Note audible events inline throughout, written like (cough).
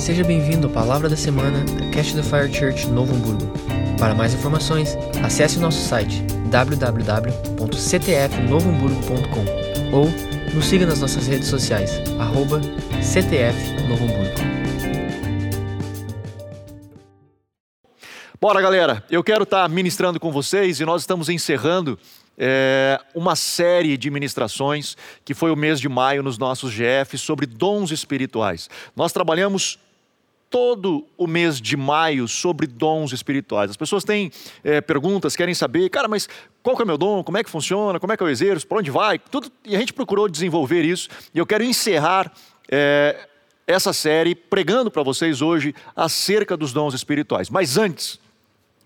Seja bem-vindo à Palavra da Semana da Cash the Fire Church Novo Hamburgo. Para mais informações, acesse o nosso site www.ctfnovohamburgo.com ou nos siga nas nossas redes sociais, arroba. Bora, galera! Eu quero estar ministrando com vocês e nós estamos encerrando é, uma série de ministrações que foi o mês de maio nos nossos GFs sobre dons espirituais. Nós trabalhamos todo o mês de maio sobre dons espirituais. As pessoas têm é, perguntas, querem saber, cara, mas qual que é o meu dom? Como é que funciona? Como é que eu exerço? Para onde vai? Tudo, e a gente procurou desenvolver isso. E eu quero encerrar é, essa série pregando para vocês hoje acerca dos dons espirituais. Mas antes,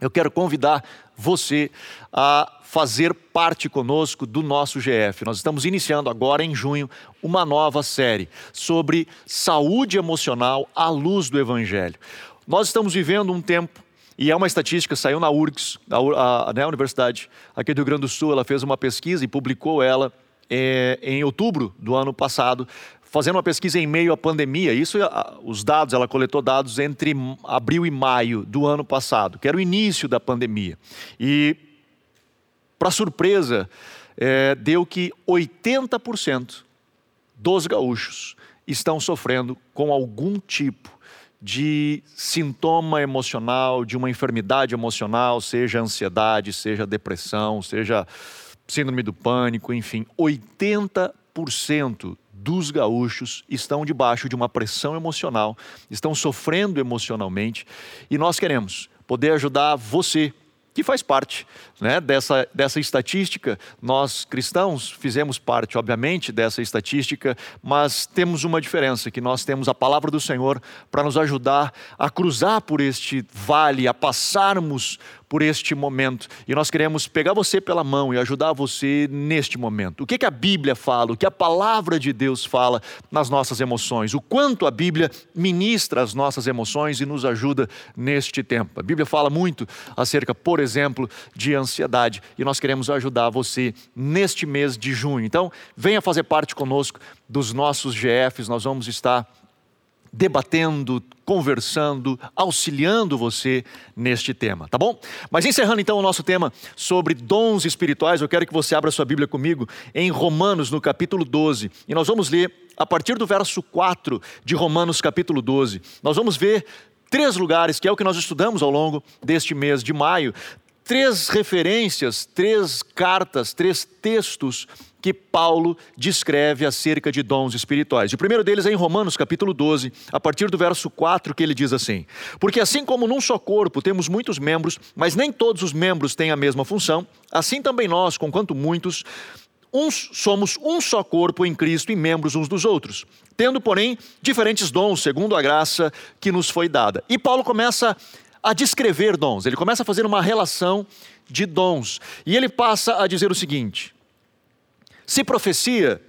eu quero convidar você a fazer parte conosco do nosso GF. Nós estamos iniciando agora em junho uma nova série sobre saúde emocional à luz do Evangelho. Nós estamos vivendo um tempo e é uma estatística, saiu na URGS, a, a, né, a Universidade aqui do Rio Grande do Sul, ela fez uma pesquisa e publicou ela é, em outubro do ano passado, fazendo uma pesquisa em meio à pandemia. Isso, os dados, ela coletou dados entre abril e maio do ano passado, que era o início da pandemia. E, para surpresa, é, deu que 80% dos gaúchos estão sofrendo com algum tipo de sintoma emocional, de uma enfermidade emocional, seja ansiedade, seja depressão, seja síndrome do pânico, enfim, 80% dos gaúchos estão debaixo de uma pressão emocional, estão sofrendo emocionalmente e nós queremos poder ajudar você que faz parte né, dessa, dessa estatística. Nós cristãos fizemos parte, obviamente, dessa estatística, mas temos uma diferença: que nós temos a palavra do Senhor para nos ajudar a cruzar por este vale, a passarmos por este momento. E nós queremos pegar você pela mão e ajudar você neste momento. O que, que a Bíblia fala, o que a palavra de Deus fala nas nossas emoções, o quanto a Bíblia ministra as nossas emoções e nos ajuda neste tempo. A Bíblia fala muito acerca, por exemplo, de ansiedade e nós queremos ajudar você neste mês de junho. Então, venha fazer parte conosco dos nossos GFs, nós vamos estar debatendo, conversando, auxiliando você neste tema, tá bom? Mas encerrando então o nosso tema sobre dons espirituais, eu quero que você abra sua Bíblia comigo em Romanos, no capítulo 12, e nós vamos ler a partir do verso 4 de Romanos, capítulo 12. Nós vamos ver três lugares, que é o que nós estudamos ao longo deste mês de maio, três referências, três cartas, três textos que Paulo descreve acerca de dons espirituais. O primeiro deles é em Romanos capítulo 12, a partir do verso 4, que ele diz assim: Porque assim como num só corpo temos muitos membros, mas nem todos os membros têm a mesma função, assim também nós, conquanto muitos, uns somos um só corpo em Cristo e membros uns dos outros, tendo, porém, diferentes dons segundo a graça que nos foi dada. E Paulo começa descrever dons, ele começa a fazer uma relação de dons, e ele passa a dizer o seguinte: se profecia,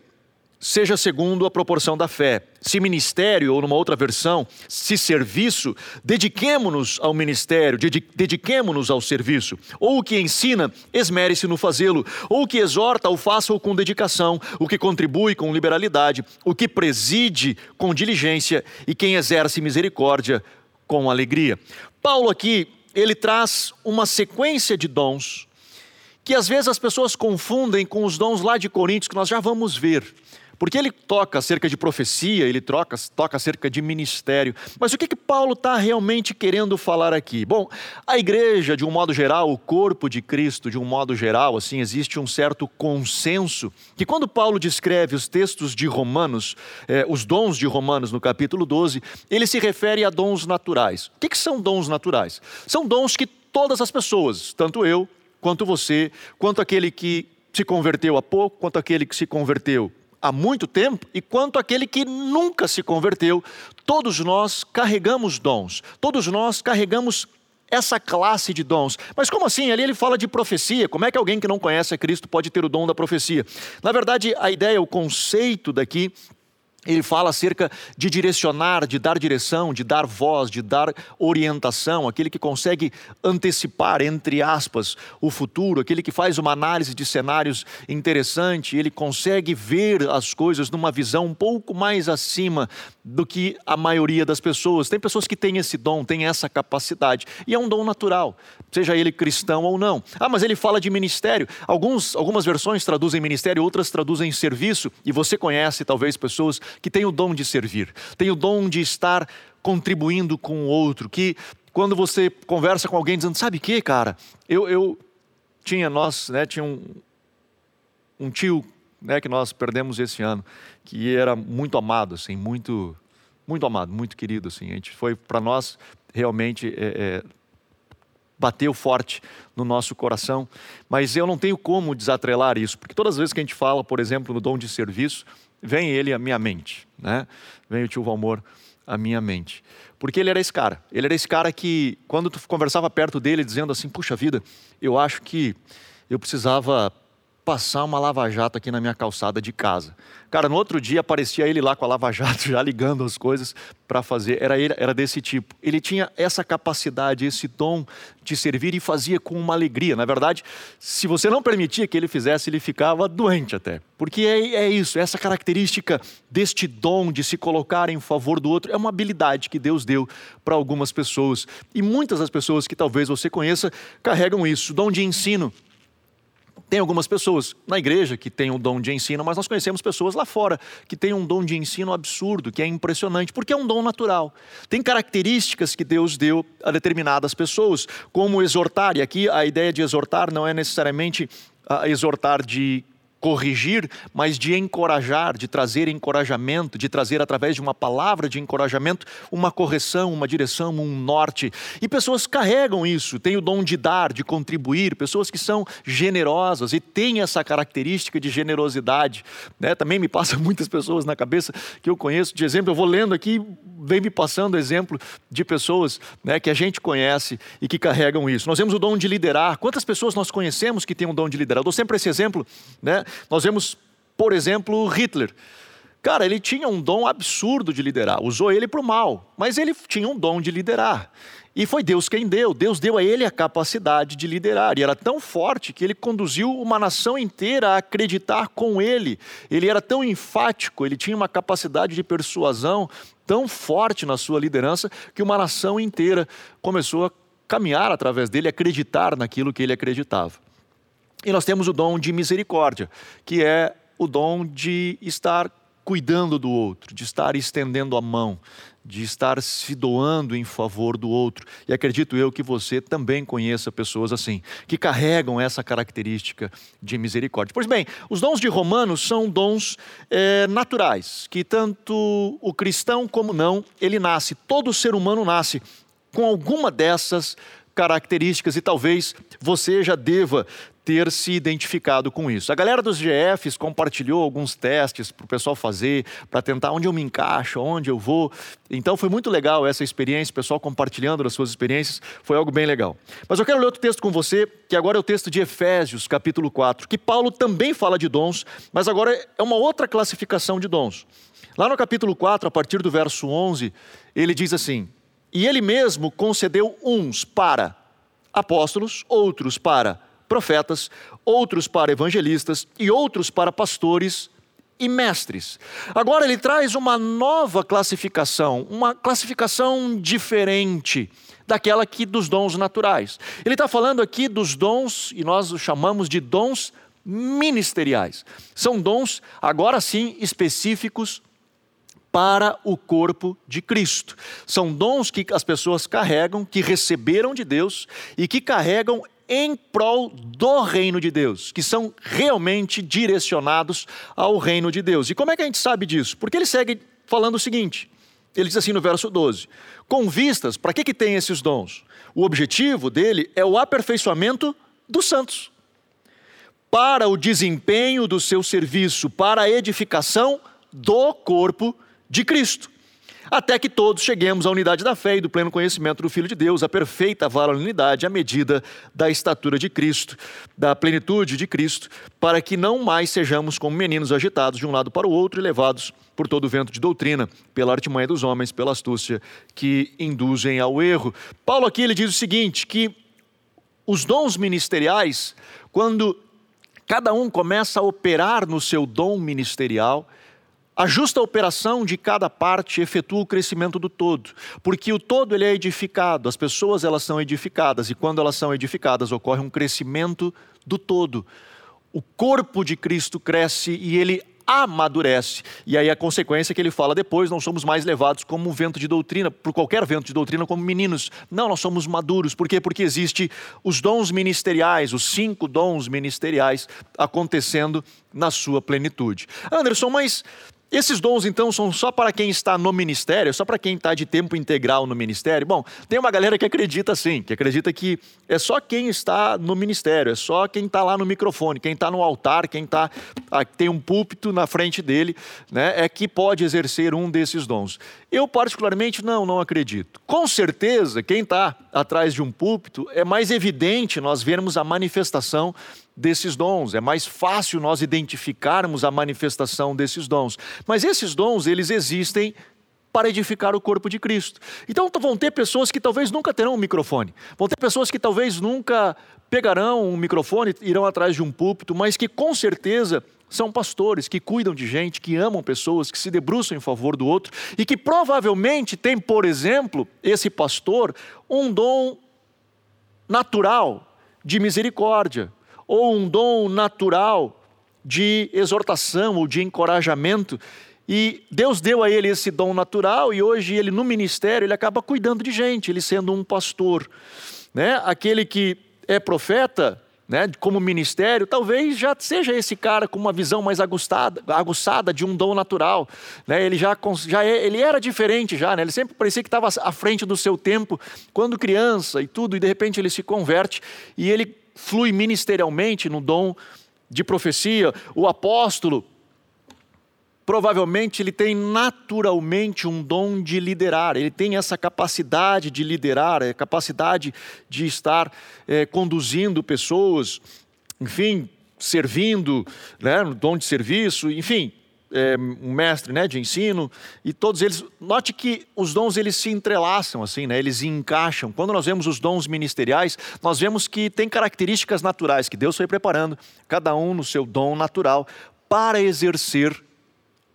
seja segundo a proporção da fé. Se ministério, ou numa outra versão, se serviço, dediquemo-nos ao ministério, dediquemo-nos ao serviço. Ou o que ensina, esmere-se no fazê-lo. Ou o que exorta, o faça-o com dedicação. O que contribui com liberalidade. O que preside com diligência. E quem exerce misericórdia com alegria. Paulo aqui, ele traz uma sequência de dons que às vezes as pessoas confundem com os dons lá de Coríntios, que nós já vamos ver. Porque ele toca acerca de profecia, ele troca, toca acerca de ministério. Mas o que, que Paulo está realmente querendo falar aqui? Bom, a igreja, de um modo geral, o corpo de Cristo, de um modo geral, assim, existe um certo consenso que quando Paulo descreve os textos de Romanos, eh, os dons de Romanos no capítulo 12, ele se refere a dons naturais. O que, que são dons naturais? São dons que todas as pessoas, tanto eu quanto você, quanto aquele que se converteu há pouco, quanto aquele que se converteu há muito tempo e quanto aquele que nunca se converteu, todos nós carregamos dons, todos nós carregamos essa classe de dons. Mas como assim? Ali ele fala de profecia. Como é que alguém que não conhece a Cristo pode ter o dom da profecia? Na verdade, a ideia, o conceito daqui ele fala acerca de direcionar, de dar direção, de dar voz, de dar orientação, aquele que consegue antecipar, entre aspas, o futuro, aquele que faz uma análise de cenários interessante, ele consegue ver as coisas numa visão um pouco mais acima do que a maioria das pessoas. Tem pessoas que têm esse dom, têm essa capacidade, e é um dom natural, seja ele cristão ou não. Ah, mas ele fala de ministério. Alguns, algumas versões traduzem ministério, outras traduzem serviço, e você conhece talvez pessoas que tem o dom de servir, tem o dom de estar contribuindo com o outro, que quando você conversa com alguém dizendo, sabe o que, cara, eu, eu tinha, nós, né, tinha um, um tio, né, que nós perdemos esse ano, que era muito amado, assim, muito, muito amado, muito querido, assim, a gente foi, para nós, realmente, é, é, bateu forte no nosso coração, mas eu não tenho como desatrelar isso, porque todas as vezes que a gente fala, por exemplo, no dom de serviço, vem ele à minha mente, né? Vem o tio Valmor à minha mente. Porque ele era esse cara. Ele era esse cara que, quando tu conversava perto dele, dizendo assim: puxa vida, eu acho que eu precisava passar uma lava-jato aqui na minha calçada de casa. Cara, no outro dia aparecia ele lá com a lava-jato, (laughs) já ligando as coisas para fazer. Era, ele, era desse tipo. Ele tinha essa capacidade, esse dom de servir e fazia com uma alegria. Na verdade, se você não permitia que ele fizesse, ele ficava doente até. Porque é, é isso, essa característica deste dom de se colocar em favor do outro é uma habilidade que Deus deu para algumas pessoas. E muitas das pessoas que talvez você conheça carregam isso, dom de ensino tem algumas pessoas na igreja que têm um dom de ensino, mas nós conhecemos pessoas lá fora que têm um dom de ensino absurdo, que é impressionante, porque é um dom natural. Tem características que Deus deu a determinadas pessoas, como exortar, e aqui a ideia de exortar não é necessariamente uh, exortar de corrigir, mas de encorajar, de trazer encorajamento, de trazer através de uma palavra de encorajamento uma correção, uma direção, um norte. E pessoas carregam isso, têm o dom de dar, de contribuir, pessoas que são generosas e têm essa característica de generosidade. Né? Também me passa (laughs) muitas pessoas na cabeça que eu conheço, de exemplo, eu vou lendo aqui, vem me passando exemplo de pessoas né, que a gente conhece e que carregam isso. Nós temos o dom de liderar. Quantas pessoas nós conhecemos que têm um dom de liderar? Eu dou sempre esse exemplo, né? Nós vemos, por exemplo, Hitler. Cara, ele tinha um dom absurdo de liderar, usou ele para o mal, mas ele tinha um dom de liderar. E foi Deus quem deu, Deus deu a ele a capacidade de liderar. E era tão forte que ele conduziu uma nação inteira a acreditar com ele. Ele era tão enfático, ele tinha uma capacidade de persuasão tão forte na sua liderança que uma nação inteira começou a caminhar através dele, acreditar naquilo que ele acreditava. E nós temos o dom de misericórdia, que é o dom de estar cuidando do outro, de estar estendendo a mão, de estar se doando em favor do outro. E acredito eu que você também conheça pessoas assim, que carregam essa característica de misericórdia. Pois bem, os dons de Romanos são dons é, naturais, que tanto o cristão como não, ele nasce, todo ser humano nasce com alguma dessas características e talvez você já deva ter se identificado com isso. A galera dos GFs compartilhou alguns testes para o pessoal fazer, para tentar onde eu me encaixo, onde eu vou. Então foi muito legal essa experiência, o pessoal compartilhando as suas experiências, foi algo bem legal. Mas eu quero ler outro texto com você, que agora é o texto de Efésios, capítulo 4, que Paulo também fala de dons, mas agora é uma outra classificação de dons. Lá no capítulo 4, a partir do verso 11, ele diz assim: E ele mesmo concedeu uns para apóstolos, outros para profetas, outros para evangelistas e outros para pastores e mestres. Agora ele traz uma nova classificação, uma classificação diferente daquela que dos dons naturais. Ele está falando aqui dos dons, e nós os chamamos de dons ministeriais. São dons, agora sim, específicos para o corpo de Cristo. São dons que as pessoas carregam, que receberam de Deus e que carregam em prol do reino de Deus, que são realmente direcionados ao reino de Deus. E como é que a gente sabe disso? Porque ele segue falando o seguinte: ele diz assim no verso 12: Com vistas, para que, que tem esses dons? O objetivo dele é o aperfeiçoamento dos santos, para o desempenho do seu serviço, para a edificação do corpo de Cristo até que todos cheguemos à unidade da fé e do pleno conhecimento do Filho de Deus, à perfeita varonilidade, à medida da estatura de Cristo, da plenitude de Cristo, para que não mais sejamos como meninos agitados de um lado para o outro e levados por todo o vento de doutrina, pela artimanha dos homens, pela astúcia que induzem ao erro. Paulo aqui ele diz o seguinte, que os dons ministeriais, quando cada um começa a operar no seu dom ministerial, a justa operação de cada parte efetua o crescimento do todo, porque o todo ele é edificado, as pessoas elas são edificadas e quando elas são edificadas ocorre um crescimento do todo. O corpo de Cristo cresce e ele amadurece. E aí a consequência é que ele fala depois, não somos mais levados como um vento de doutrina, por qualquer vento de doutrina, como meninos. Não, nós somos maduros. Por quê? Porque existe os dons ministeriais, os cinco dons ministeriais acontecendo na sua plenitude. Anderson, mas esses dons, então, são só para quem está no ministério, só para quem está de tempo integral no ministério? Bom, tem uma galera que acredita assim, que acredita que é só quem está no ministério, é só quem está lá no microfone, quem está no altar, quem tá, ah, tem um púlpito na frente dele, né, é que pode exercer um desses dons. Eu, particularmente, não, não acredito. Com certeza, quem está atrás de um púlpito, é mais evidente nós vermos a manifestação desses dons, é mais fácil nós identificarmos a manifestação desses dons. Mas esses dons, eles existem para edificar o corpo de Cristo. Então vão ter pessoas que talvez nunca terão um microfone, vão ter pessoas que talvez nunca pegarão um microfone, irão atrás de um púlpito, mas que com certeza são pastores que cuidam de gente, que amam pessoas, que se debruçam em favor do outro e que provavelmente tem, por exemplo, esse pastor, um dom natural de misericórdia, ou um dom natural de exortação ou de encorajamento. E Deus deu a ele esse dom natural e hoje ele no ministério ele acaba cuidando de gente, ele sendo um pastor, né? Aquele que é profeta, né, como ministério, talvez já seja esse cara com uma visão mais aguçada, aguçada de um dom natural. Né? Ele já, já é, ele era diferente já, né? ele sempre parecia que estava à frente do seu tempo, quando criança e tudo, e de repente ele se converte e ele flui ministerialmente no dom de profecia. O apóstolo, provavelmente, ele tem naturalmente um dom de liderar, ele tem essa capacidade de liderar, a capacidade de estar é, conduzindo pessoas, enfim, servindo, né, dom de serviço, enfim, é, um mestre né, de ensino, e todos eles. Note que os dons eles se entrelaçam, assim, né, eles encaixam. Quando nós vemos os dons ministeriais, nós vemos que tem características naturais que Deus foi preparando, cada um no seu dom natural, para exercer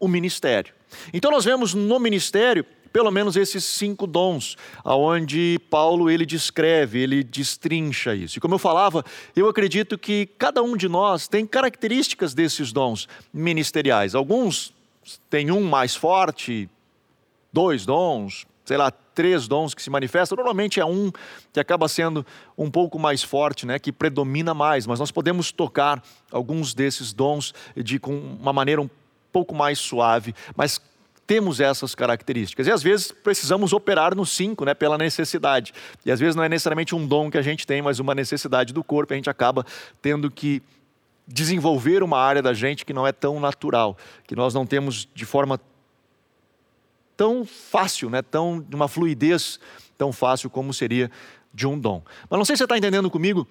o ministério. Então nós vemos no ministério pelo menos esses cinco dons, aonde Paulo ele descreve, ele destrincha isso. E como eu falava, eu acredito que cada um de nós tem características desses dons ministeriais. Alguns têm um mais forte, dois dons, sei lá, três dons que se manifestam. Normalmente é um que acaba sendo um pouco mais forte, né, que predomina mais, mas nós podemos tocar alguns desses dons de com uma maneira um pouco mais suave, mas temos essas características. E às vezes precisamos operar no cinco, né, pela necessidade. E às vezes não é necessariamente um dom que a gente tem, mas uma necessidade do corpo, a gente acaba tendo que desenvolver uma área da gente que não é tão natural, que nós não temos de forma tão fácil, né, tão de uma fluidez tão fácil como seria de um dom. Mas não sei se você está entendendo comigo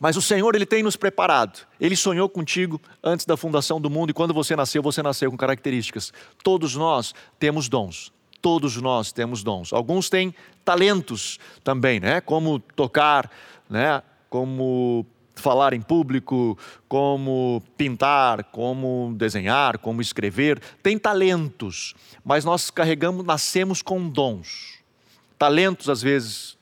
mas o Senhor, Ele tem nos preparado. Ele sonhou contigo antes da fundação do mundo e quando você nasceu, você nasceu com características. Todos nós temos dons. Todos nós temos dons. Alguns têm talentos também, né? Como tocar, né? Como falar em público, como pintar, como desenhar, como escrever. Tem talentos, mas nós carregamos, nascemos com dons. Talentos, às vezes,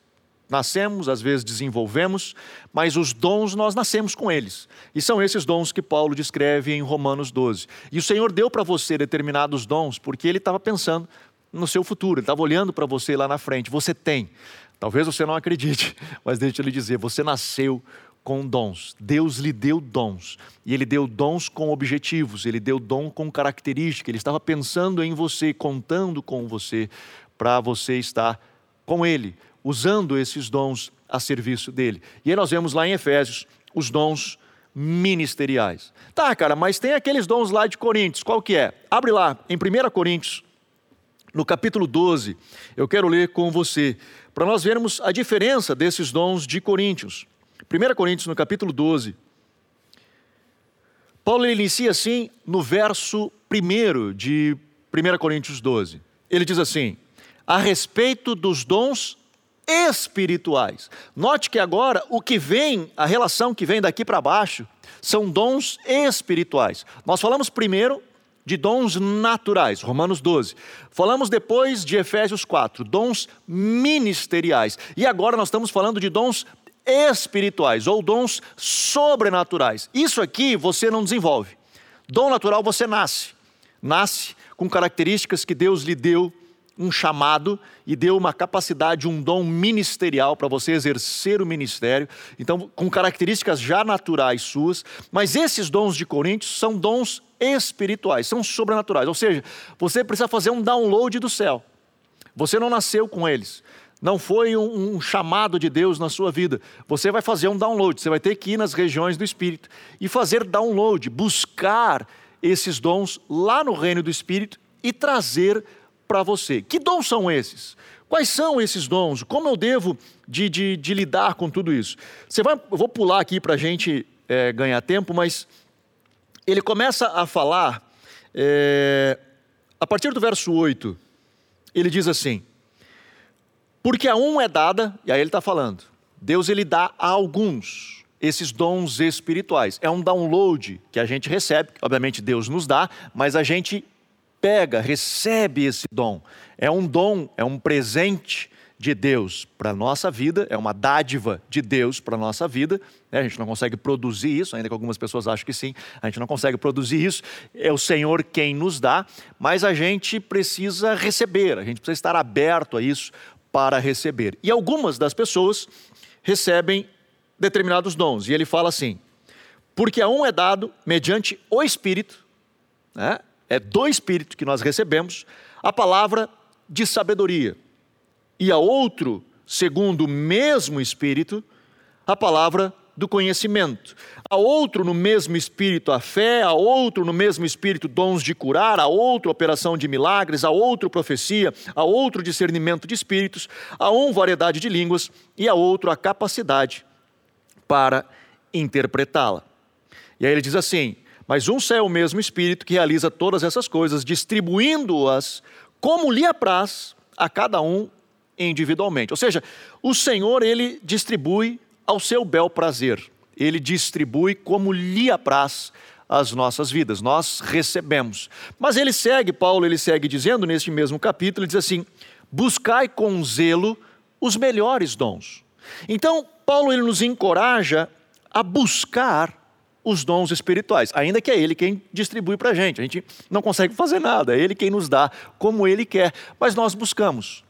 Nascemos, às vezes desenvolvemos, mas os dons nós nascemos com eles. E são esses dons que Paulo descreve em Romanos 12. E o Senhor deu para você determinados dons porque ele estava pensando no seu futuro, ele estava olhando para você lá na frente. Você tem. Talvez você não acredite, (laughs) mas deixa eu lhe dizer: você nasceu com dons. Deus lhe deu dons. E ele deu dons com objetivos, ele deu dom com característica. Ele estava pensando em você, contando com você, para você estar com ele usando esses dons a serviço dele. E aí nós vemos lá em Efésios os dons ministeriais. Tá, cara, mas tem aqueles dons lá de Coríntios, qual que é? Abre lá em 1 Coríntios, no capítulo 12. Eu quero ler com você, para nós vermos a diferença desses dons de Coríntios. 1 Coríntios, no capítulo 12. Paulo inicia assim no verso 1 de 1 Coríntios 12. Ele diz assim: a respeito dos dons espirituais. Note que agora o que vem, a relação que vem daqui para baixo, são dons espirituais. Nós falamos primeiro de dons naturais, Romanos 12. Falamos depois de Efésios 4, dons ministeriais. E agora nós estamos falando de dons espirituais ou dons sobrenaturais. Isso aqui você não desenvolve. Dom natural você nasce. Nasce com características que Deus lhe deu um chamado e deu uma capacidade, um dom ministerial para você exercer o ministério. Então, com características já naturais suas, mas esses dons de Coríntios são dons espirituais, são sobrenaturais. Ou seja, você precisa fazer um download do céu. Você não nasceu com eles. Não foi um, um, chamado de Deus na sua vida. Você vai fazer um download. Você vai ter que ir nas regiões do Espírito e fazer download, buscar esses dons lá no reino do Espírito e trazer para você. Que dons são esses? Quais são esses dons? Como eu devo de, de, de lidar com tudo isso? Você vai, eu vou pular aqui para a gente é, ganhar tempo, mas ele começa a falar, é, a partir do verso 8, ele diz assim: Porque a um é dada, e aí ele está falando, Deus ele dá a alguns esses dons espirituais. É um download que a gente recebe, obviamente Deus nos dá, mas a gente pega, recebe esse dom. É um dom, é um presente de Deus para a nossa vida, é uma dádiva de Deus para a nossa vida. Né? A gente não consegue produzir isso, ainda que algumas pessoas acham que sim, a gente não consegue produzir isso. É o Senhor quem nos dá, mas a gente precisa receber, a gente precisa estar aberto a isso para receber. E algumas das pessoas recebem determinados dons, e ele fala assim: porque a um é dado mediante o Espírito, né? É do Espírito que nós recebemos, a palavra de sabedoria. E a outro, segundo o mesmo Espírito, a palavra do conhecimento. A outro no mesmo espírito a fé, a outro no mesmo espírito dons de curar, a outro operação de milagres, a outro profecia, a outro discernimento de espíritos, a um variedade de línguas e a outro a capacidade para interpretá-la. E aí ele diz assim: mas um só é o mesmo Espírito que realiza todas essas coisas, distribuindo-as como lhe apraz a cada um individualmente. Ou seja, o Senhor, ele distribui ao seu bel prazer. Ele distribui como lhe apraz as nossas vidas. Nós recebemos. Mas ele segue, Paulo, ele segue dizendo neste mesmo capítulo, ele diz assim: buscai com zelo os melhores dons. Então, Paulo ele nos encoraja a buscar os dons espirituais, ainda que é Ele quem distribui para a gente. A gente não consegue fazer nada, é Ele quem nos dá como Ele quer. Mas nós buscamos,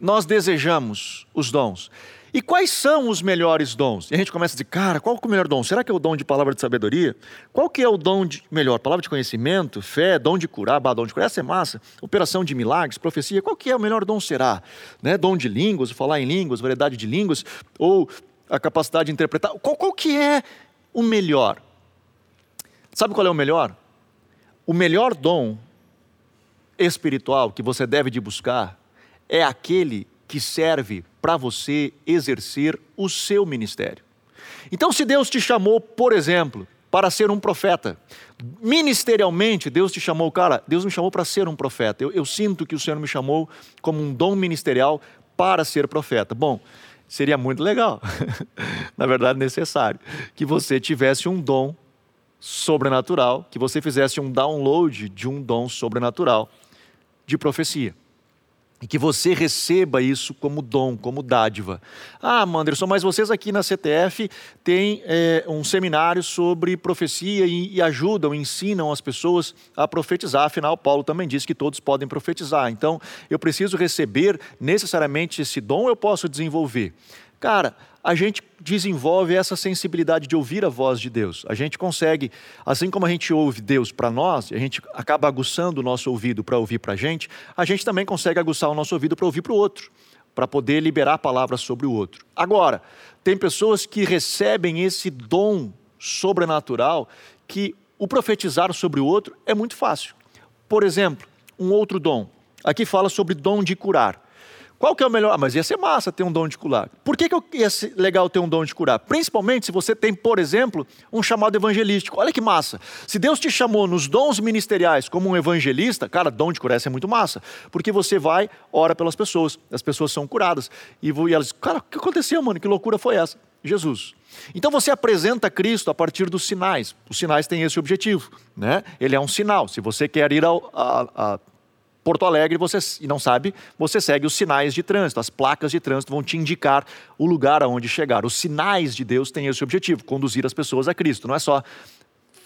nós desejamos os dons. E quais são os melhores dons? E a gente começa a dizer, cara, qual é o melhor dom? Será que é o dom de palavra de sabedoria? Qual que é o dom de melhor? Palavra de conhecimento, fé, dom de curar, bah, dom de curar, essa é massa. Operação de milagres, profecia, qual que é o melhor dom será? Né? Dom de línguas, falar em línguas, variedade de línguas, ou a capacidade de interpretar. Qual, qual que é o melhor? Sabe qual é o melhor? O melhor dom espiritual que você deve de buscar é aquele que serve para você exercer o seu ministério. Então, se Deus te chamou, por exemplo, para ser um profeta, ministerialmente, Deus te chamou, cara, Deus me chamou para ser um profeta. Eu, eu sinto que o Senhor me chamou como um dom ministerial para ser profeta. Bom, seria muito legal, (laughs) na verdade necessário, que você tivesse um dom sobrenatural, que você fizesse um download de um dom sobrenatural de profecia. E que você receba isso como dom, como dádiva. Ah, Manderson, mas vocês aqui na CTF têm é, um seminário sobre profecia e, e ajudam, ensinam as pessoas a profetizar. Afinal, Paulo também disse que todos podem profetizar. Então, eu preciso receber necessariamente esse dom, eu posso desenvolver. Cara, a gente desenvolve essa sensibilidade de ouvir a voz de Deus. A gente consegue, assim como a gente ouve Deus para nós, a gente acaba aguçando o nosso ouvido para ouvir para a gente, a gente também consegue aguçar o nosso ouvido para ouvir para o outro, para poder liberar palavras sobre o outro. Agora, tem pessoas que recebem esse dom sobrenatural que o profetizar sobre o outro é muito fácil. Por exemplo, um outro dom, aqui fala sobre dom de curar. Qual que é o melhor? Ah, mas ia ser massa ter um dom de curar. Por que, que ia ser legal ter um dom de curar? Principalmente se você tem, por exemplo, um chamado evangelístico. Olha que massa. Se Deus te chamou nos dons ministeriais como um evangelista, cara, dom de curar é muito massa. Porque você vai, ora pelas pessoas, as pessoas são curadas. E, elas, cara, o que aconteceu, mano? Que loucura foi essa? Jesus. Então você apresenta Cristo a partir dos sinais. Os sinais têm esse objetivo, né? Ele é um sinal. Se você quer ir ao, a, a Porto Alegre você, e não sabe, você segue os sinais de trânsito. As placas de trânsito vão te indicar o lugar aonde chegar. Os sinais de Deus têm esse objetivo, conduzir as pessoas a Cristo. Não é só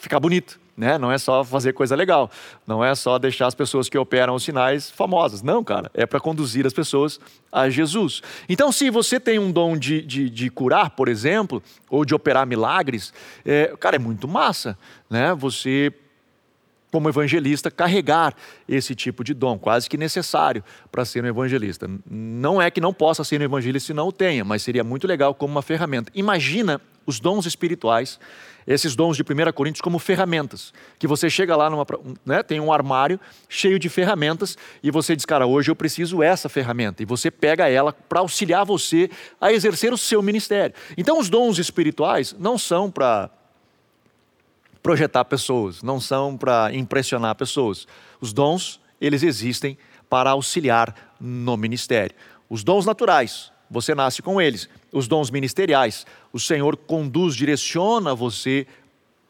ficar bonito, né? Não é só fazer coisa legal. Não é só deixar as pessoas que operam os sinais famosas. Não, cara. É para conduzir as pessoas a Jesus. Então, se você tem um dom de, de, de curar, por exemplo, ou de operar milagres, é, cara, é muito massa, né? Você como evangelista, carregar esse tipo de dom, quase que necessário para ser um evangelista. Não é que não possa ser um evangelista se não o tenha, mas seria muito legal como uma ferramenta. Imagina os dons espirituais, esses dons de 1 Coríntios, como ferramentas. Que você chega lá, numa, né, tem um armário cheio de ferramentas e você diz, cara, hoje eu preciso essa ferramenta. E você pega ela para auxiliar você a exercer o seu ministério. Então, os dons espirituais não são para projetar pessoas, não são para impressionar pessoas. Os dons, eles existem para auxiliar no ministério. Os dons naturais, você nasce com eles. Os dons ministeriais, o Senhor conduz, direciona você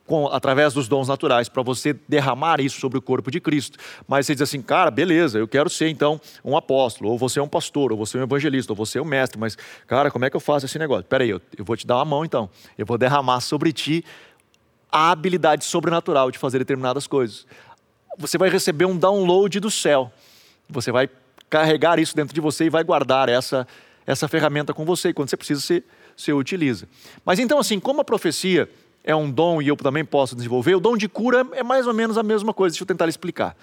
com, através dos dons naturais, para você derramar isso sobre o corpo de Cristo. Mas você diz assim, cara, beleza, eu quero ser então um apóstolo, ou você é um pastor, ou você é um evangelista, ou você é um mestre, mas, cara, como é que eu faço esse negócio? Peraí, eu, eu vou te dar uma mão então, eu vou derramar sobre ti a habilidade sobrenatural de fazer determinadas coisas. Você vai receber um download do céu. Você vai carregar isso dentro de você e vai guardar essa, essa ferramenta com você. E quando você precisa, você, você utiliza. Mas então, assim, como a profecia é um dom e eu também posso desenvolver, o dom de cura é mais ou menos a mesma coisa. Deixa eu tentar explicar.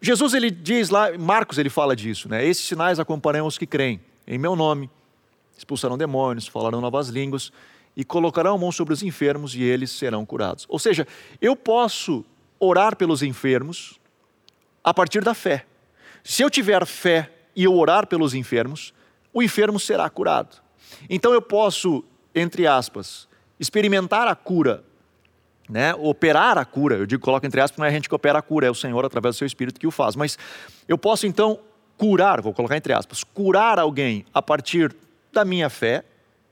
Jesus ele diz lá, Marcos ele fala disso, né? Esses sinais acompanham os que creem em meu nome, expulsarão demônios, falarão novas línguas e colocarão a mão sobre os enfermos e eles serão curados. Ou seja, eu posso orar pelos enfermos a partir da fé. Se eu tiver fé e eu orar pelos enfermos, o enfermo será curado. Então eu posso, entre aspas, experimentar a cura, né? operar a cura. Eu digo, coloco entre aspas, não é a gente que opera a cura, é o Senhor através do seu Espírito que o faz. Mas eu posso então curar, vou colocar entre aspas, curar alguém a partir da minha fé,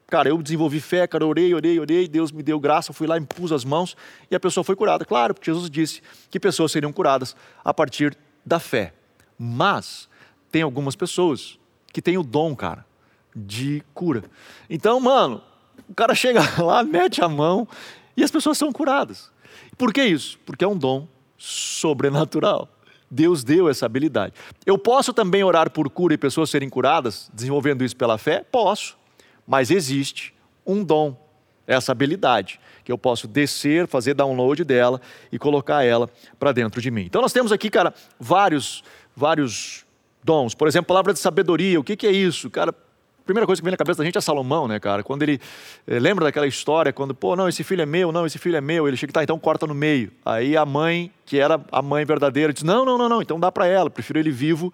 Cara, eu desenvolvi fé, cara, orei, orei, orei, Deus me deu graça, fui lá, impus as mãos e a pessoa foi curada. Claro, porque Jesus disse que pessoas seriam curadas a partir da fé. Mas tem algumas pessoas que têm o dom, cara, de cura. Então, mano, o cara chega (laughs) lá, mete a mão e as pessoas são curadas. Por que isso? Porque é um dom sobrenatural. Deus deu essa habilidade. Eu posso também orar por cura e pessoas serem curadas, desenvolvendo isso pela fé? Posso. Mas existe um dom, essa habilidade, que eu posso descer, fazer download dela e colocar ela para dentro de mim. Então nós temos aqui, cara, vários, vários dons. Por exemplo, palavra de sabedoria, o que, que é isso? Cara, a primeira coisa que vem na cabeça da gente é Salomão, né, cara? Quando ele eh, lembra daquela história, quando, pô, não, esse filho é meu, não, esse filho é meu, ele chega, tá, então corta no meio. Aí a mãe, que era a mãe verdadeira, diz: não, não, não, não, então dá para ela, prefiro ele vivo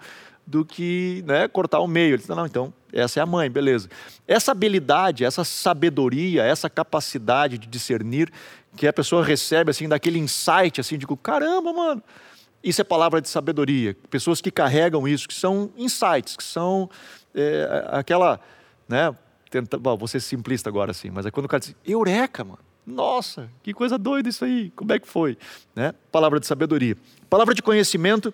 do que né, cortar o meio. Ele diz: não, então essa é a mãe, beleza. Essa habilidade, essa sabedoria, essa capacidade de discernir que a pessoa recebe, assim, daquele insight, assim, de caramba, mano. Isso é palavra de sabedoria. Pessoas que carregam isso, que são insights, que são é, aquela, né? Tenta, bom, vou ser simplista agora, assim, mas é quando o cara diz, eureka, mano. Nossa, que coisa doida isso aí. Como é que foi? Né? Palavra de sabedoria. Palavra de conhecimento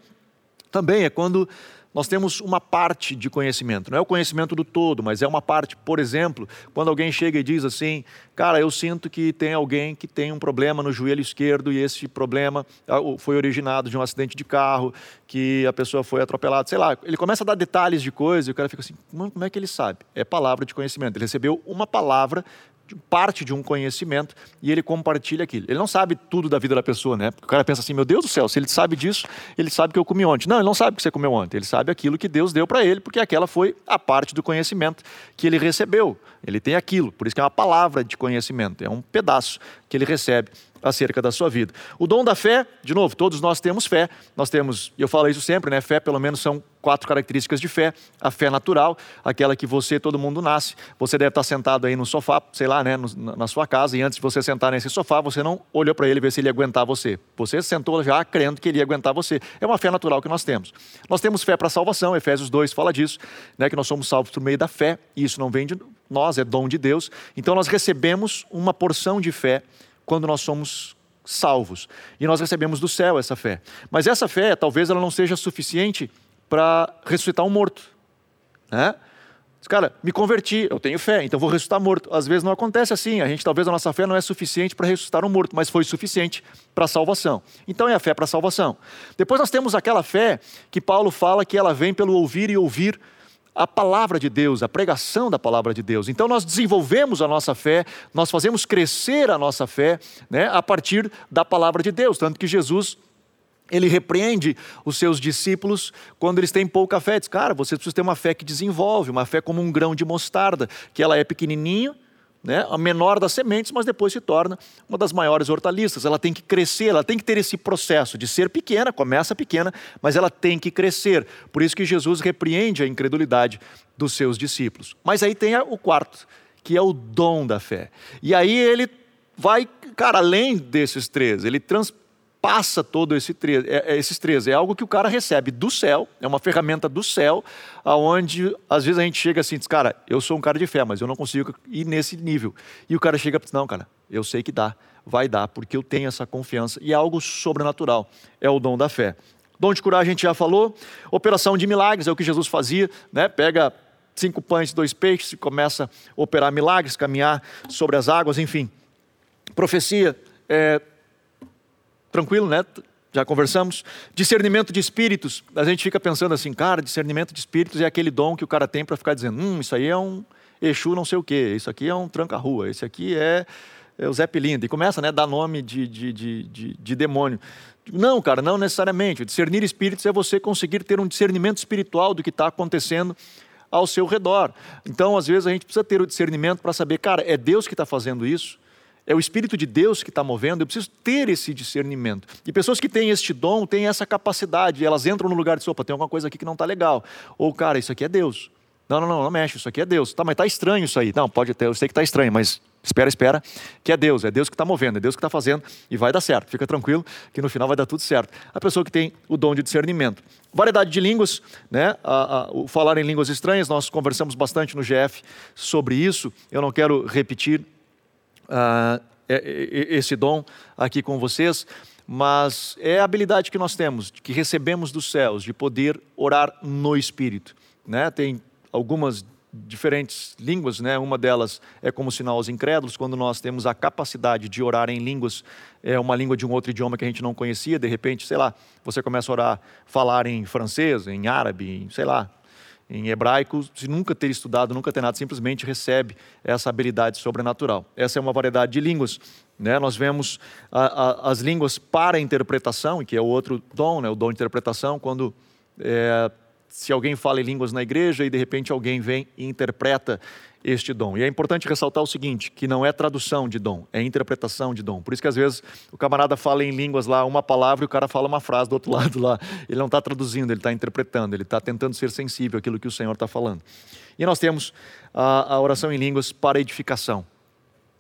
também é quando nós temos uma parte de conhecimento, não é o conhecimento do todo, mas é uma parte. Por exemplo, quando alguém chega e diz assim, cara, eu sinto que tem alguém que tem um problema no joelho esquerdo e esse problema ah, foi originado de um acidente de carro, que a pessoa foi atropelada, sei lá. Ele começa a dar detalhes de coisa e o cara fica assim, como é que ele sabe? É palavra de conhecimento. Ele recebeu uma palavra parte de um conhecimento e ele compartilha aquilo. Ele não sabe tudo da vida da pessoa, né? Porque o cara pensa assim: meu Deus do céu, se ele sabe disso, ele sabe que eu comi ontem. Não, ele não sabe o que você comeu ontem. Ele sabe aquilo que Deus deu para ele, porque aquela foi a parte do conhecimento que ele recebeu. Ele tem aquilo, por isso que é uma palavra de conhecimento, é um pedaço que ele recebe acerca da sua vida. O dom da fé, de novo, todos nós temos fé. Nós temos, eu falo isso sempre, né? Fé pelo menos são quatro características de fé. A fé natural, aquela que você, todo mundo nasce. Você deve estar sentado aí no sofá, sei lá, né, na sua casa, e antes de você sentar nesse sofá, você não olhou para ele ver se ele ia aguentar você. Você sentou já crendo que ele ia aguentar você. É uma fé natural que nós temos. Nós temos fé para salvação, Efésios 2 fala disso, né, que nós somos salvos por meio da fé, e isso não vem de nós, é dom de Deus. Então nós recebemos uma porção de fé quando nós somos salvos. E nós recebemos do céu essa fé. Mas essa fé, talvez ela não seja suficiente para ressuscitar um morto. Né? Cara, me converti, eu tenho fé, então vou ressuscitar morto. Às vezes não acontece assim, a gente talvez a nossa fé não é suficiente para ressuscitar um morto, mas foi suficiente para a salvação. Então é a fé para a salvação. Depois nós temos aquela fé que Paulo fala que ela vem pelo ouvir e ouvir a palavra de Deus, a pregação da palavra de Deus. Então nós desenvolvemos a nossa fé, nós fazemos crescer a nossa fé né, a partir da palavra de Deus. Tanto que Jesus ele repreende os seus discípulos quando eles têm pouca fé. Diz, cara, você precisa ter uma fé que desenvolve, uma fé como um grão de mostarda, que ela é pequenininho, né, a menor das sementes, mas depois se torna uma das maiores hortaliças. Ela tem que crescer, ela tem que ter esse processo de ser pequena, começa pequena, mas ela tem que crescer. Por isso que Jesus repreende a incredulidade dos seus discípulos. Mas aí tem o quarto, que é o dom da fé. E aí ele vai, cara, além desses três, ele trans passa todo esse é, é, esses três. É algo que o cara recebe do céu, é uma ferramenta do céu, aonde às vezes a gente chega assim, diz, cara, eu sou um cara de fé, mas eu não consigo ir nesse nível. E o cara chega e diz, não, cara, eu sei que dá, vai dar, porque eu tenho essa confiança. E é algo sobrenatural, é o dom da fé. Dom de curar a gente já falou, operação de milagres, é o que Jesus fazia, né? Pega cinco pães dois peixes e começa a operar milagres, caminhar sobre as águas, enfim. Profecia, é, Tranquilo, né? Já conversamos. Discernimento de espíritos. A gente fica pensando assim, cara, discernimento de espíritos é aquele dom que o cara tem para ficar dizendo, hum, isso aí é um Exu não sei o quê, isso aqui é um tranca-rua, esse aqui é, é o Zé Pilinda. E começa né, a dar nome de, de, de, de, de demônio. Não, cara, não necessariamente. Discernir espíritos é você conseguir ter um discernimento espiritual do que está acontecendo ao seu redor. Então, às vezes, a gente precisa ter o discernimento para saber, cara, é Deus que está fazendo isso? É o Espírito de Deus que está movendo, eu preciso ter esse discernimento. E pessoas que têm este dom têm essa capacidade, elas entram no lugar de sopa, tem alguma coisa aqui que não está legal. Ou, cara, isso aqui é Deus. Não, não, não, não mexe, isso aqui é Deus. Tá, mas está estranho isso aí. Não, pode ter, eu sei que está estranho, mas espera, espera, que é Deus, é Deus que está movendo, é Deus que está fazendo e vai dar certo. Fica tranquilo que no final vai dar tudo certo. A pessoa que tem o dom de discernimento. Variedade de línguas, né? A, a, o falar em línguas estranhas, nós conversamos bastante no GF sobre isso. Eu não quero repetir uh, esse dom aqui com vocês, mas é a habilidade que nós temos, que recebemos dos céus, de poder orar no Espírito. Né? Tem algumas diferentes línguas, né? Uma delas é como sinal aos incrédulos, quando nós temos a capacidade de orar em línguas, é uma língua de um outro idioma que a gente não conhecia, de repente, sei lá, você começa a orar, falar em francês, em árabe, em, sei lá, em hebraico, se nunca ter estudado, nunca ter nada, simplesmente recebe essa habilidade sobrenatural. Essa é uma variedade de línguas. Né? Nós vemos a, a, as línguas para interpretação, que é o outro dom, né? o dom de interpretação, quando é, se alguém fala em línguas na igreja e de repente alguém vem e interpreta este dom. E é importante ressaltar o seguinte, que não é tradução de dom, é interpretação de dom. Por isso que às vezes o camarada fala em línguas lá uma palavra e o cara fala uma frase do outro (laughs) lado lá. Ele não está traduzindo, ele está interpretando, ele está tentando ser sensível àquilo que o Senhor está falando. E nós temos a, a oração em línguas para edificação.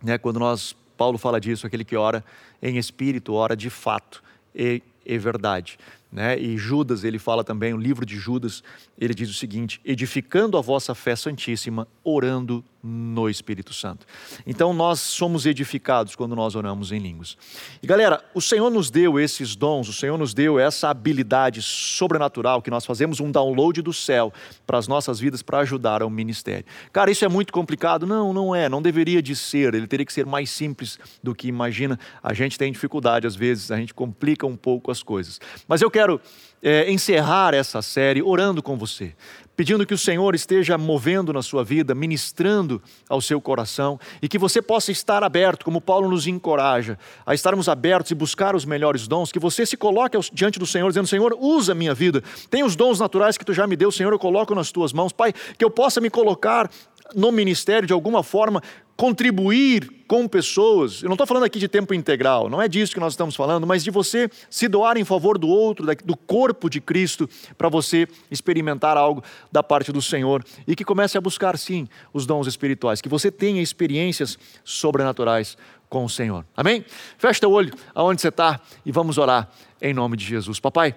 Né? Quando nós, Paulo fala disso, aquele que ora em espírito, ora de fato e, e verdade. Né? E Judas, ele fala também, o livro de Judas, ele diz o seguinte: edificando a vossa fé santíssima, orando no Espírito Santo. Então nós somos edificados quando nós oramos em línguas. E galera, o Senhor nos deu esses dons, o Senhor nos deu essa habilidade sobrenatural que nós fazemos um download do céu para as nossas vidas para ajudar ao ministério. Cara, isso é muito complicado? Não, não é, não deveria de ser, ele teria que ser mais simples do que imagina. A gente tem dificuldade às vezes, a gente complica um pouco as coisas. Mas eu quero é, encerrar essa série orando com você, pedindo que o Senhor esteja movendo na sua vida, ministrando ao seu coração e que você possa estar aberto, como Paulo nos encoraja, a estarmos abertos e buscar os melhores dons, que você se coloque diante do Senhor, dizendo: Senhor, usa a minha vida, tem os dons naturais que tu já me deu, Senhor, eu coloco nas tuas mãos, Pai, que eu possa me colocar no ministério de alguma forma, contribuir com pessoas. Eu não estou falando aqui de tempo integral, não é disso que nós estamos falando, mas de você se doar em favor do outro, do corpo de Cristo, para você experimentar algo da parte do Senhor e que comece a buscar, sim, os dons espirituais, que você tenha experiências sobrenaturais com o Senhor. Amém? Fecha teu olho aonde você está e vamos orar em nome de Jesus. Papai,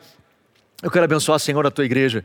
eu quero abençoar, Senhor, a tua igreja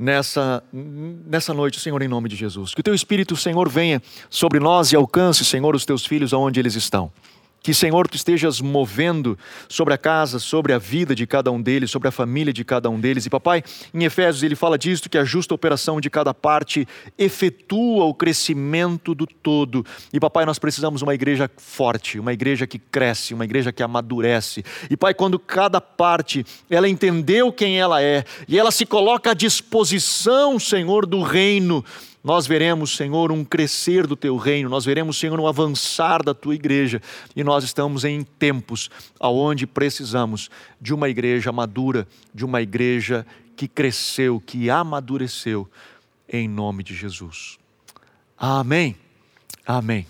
nessa, nessa noite, Senhor, em nome de Jesus. Que o teu Espírito, Senhor, venha sobre nós e alcance, Senhor, os teus filhos aonde eles estão. Que, Senhor, tu estejas movendo sobre a casa, sobre a vida de cada um deles, sobre a família de cada um deles. E, papai, em Efésios ele fala disto: que a justa operação de cada parte efetua o crescimento do todo. E, papai, nós precisamos uma igreja forte, uma igreja que cresce, uma igreja que amadurece. E, pai, quando cada parte ela entendeu quem ela é e ela se coloca à disposição, Senhor, do reino, nós veremos, Senhor, um crescer do teu reino, nós veremos, Senhor, um avançar da tua igreja, e nós estamos em tempos aonde precisamos de uma igreja madura, de uma igreja que cresceu, que amadureceu, em nome de Jesus. Amém. Amém.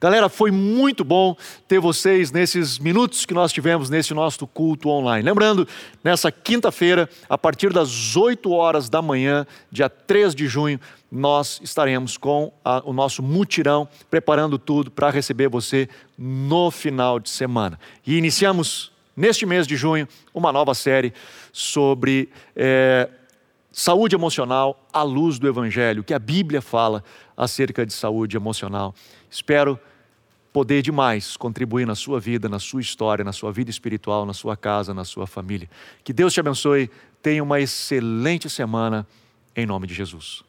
Galera, foi muito bom ter vocês nesses minutos que nós tivemos nesse nosso culto online. Lembrando, nessa quinta-feira, a partir das 8 horas da manhã, dia 3 de junho, nós estaremos com a, o nosso mutirão, preparando tudo para receber você no final de semana. E iniciamos, neste mês de junho, uma nova série sobre. É, saúde emocional à luz do Evangelho, que a Bíblia fala acerca de saúde emocional. Espero poder demais contribuir na sua vida, na sua história, na sua vida espiritual, na sua casa, na sua família. Que Deus te abençoe. Tenha uma excelente semana, em nome de Jesus.